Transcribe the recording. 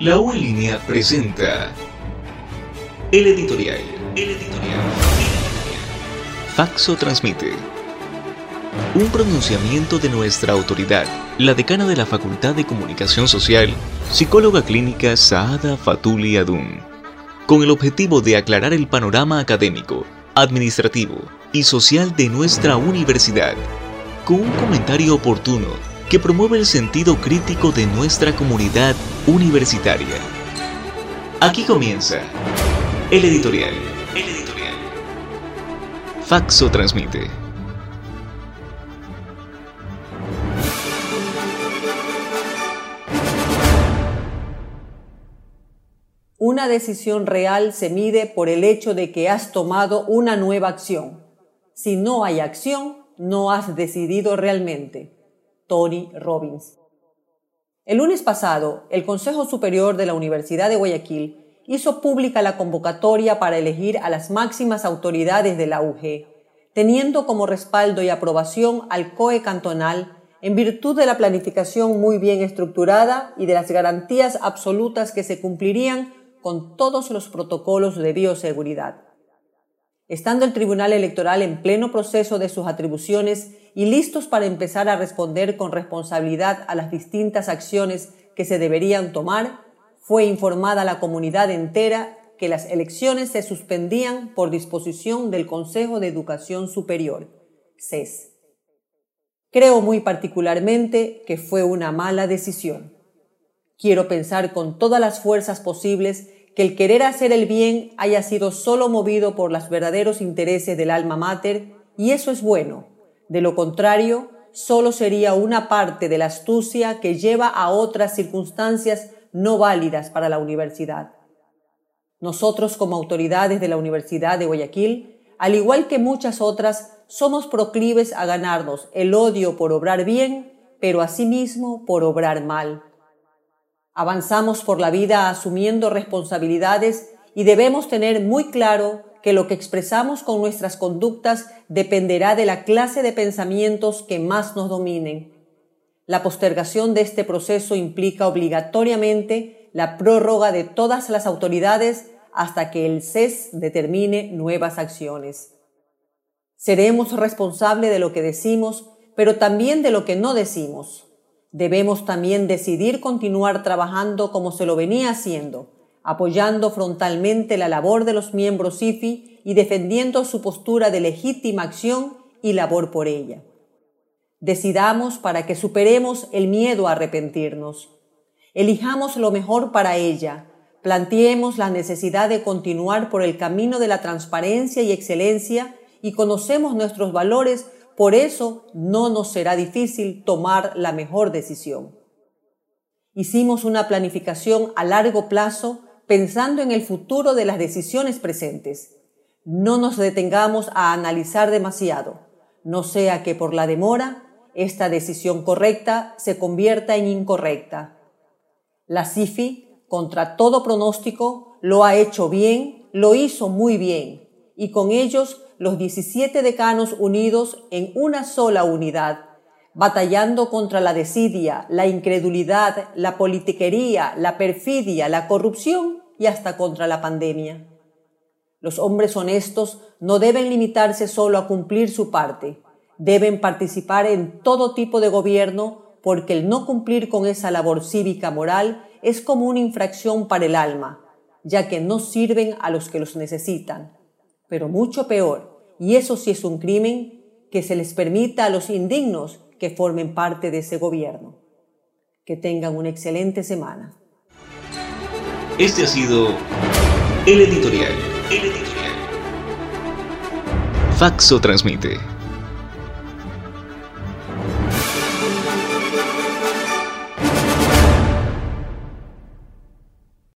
La U en línea presenta el editorial. El editorial. Faxo transmite. Un pronunciamiento de nuestra autoridad, la decana de la Facultad de Comunicación Social, psicóloga clínica Saada Fatuli Adun, con el objetivo de aclarar el panorama académico, administrativo y social de nuestra universidad, con un comentario oportuno que promueve el sentido crítico de nuestra comunidad universitaria. Aquí comienza el editorial. El editorial. Faxo transmite. Una decisión real se mide por el hecho de que has tomado una nueva acción. Si no hay acción, no has decidido realmente. Tony Robbins. El lunes pasado, el Consejo Superior de la Universidad de Guayaquil hizo pública la convocatoria para elegir a las máximas autoridades de la UG, teniendo como respaldo y aprobación al COE cantonal en virtud de la planificación muy bien estructurada y de las garantías absolutas que se cumplirían con todos los protocolos de bioseguridad. Estando el Tribunal Electoral en pleno proceso de sus atribuciones y listos para empezar a responder con responsabilidad a las distintas acciones que se deberían tomar, fue informada la comunidad entera que las elecciones se suspendían por disposición del Consejo de Educación Superior, CES. Creo muy particularmente que fue una mala decisión. Quiero pensar con todas las fuerzas posibles que el querer hacer el bien haya sido solo movido por los verdaderos intereses del alma mater, y eso es bueno. De lo contrario, solo sería una parte de la astucia que lleva a otras circunstancias no válidas para la universidad. Nosotros como autoridades de la Universidad de Guayaquil, al igual que muchas otras, somos proclives a ganarnos el odio por obrar bien, pero asimismo por obrar mal. Avanzamos por la vida asumiendo responsabilidades y debemos tener muy claro que lo que expresamos con nuestras conductas dependerá de la clase de pensamientos que más nos dominen. La postergación de este proceso implica obligatoriamente la prórroga de todas las autoridades hasta que el CES determine nuevas acciones. Seremos responsables de lo que decimos, pero también de lo que no decimos. Debemos también decidir continuar trabajando como se lo venía haciendo, apoyando frontalmente la labor de los miembros IFI y defendiendo su postura de legítima acción y labor por ella. Decidamos para que superemos el miedo a arrepentirnos. Elijamos lo mejor para ella. Planteemos la necesidad de continuar por el camino de la transparencia y excelencia y conocemos nuestros valores por eso no nos será difícil tomar la mejor decisión. Hicimos una planificación a largo plazo pensando en el futuro de las decisiones presentes. No nos detengamos a analizar demasiado, no sea que por la demora esta decisión correcta se convierta en incorrecta. La CIFI, contra todo pronóstico, lo ha hecho bien, lo hizo muy bien, y con ellos los 17 decanos unidos en una sola unidad, batallando contra la desidia, la incredulidad, la politiquería, la perfidia, la corrupción y hasta contra la pandemia. Los hombres honestos no deben limitarse solo a cumplir su parte, deben participar en todo tipo de gobierno porque el no cumplir con esa labor cívica moral es como una infracción para el alma, ya que no sirven a los que los necesitan pero mucho peor, y eso sí es un crimen, que se les permita a los indignos que formen parte de ese gobierno. Que tengan una excelente semana. Este ha sido el editorial. Faxo transmite.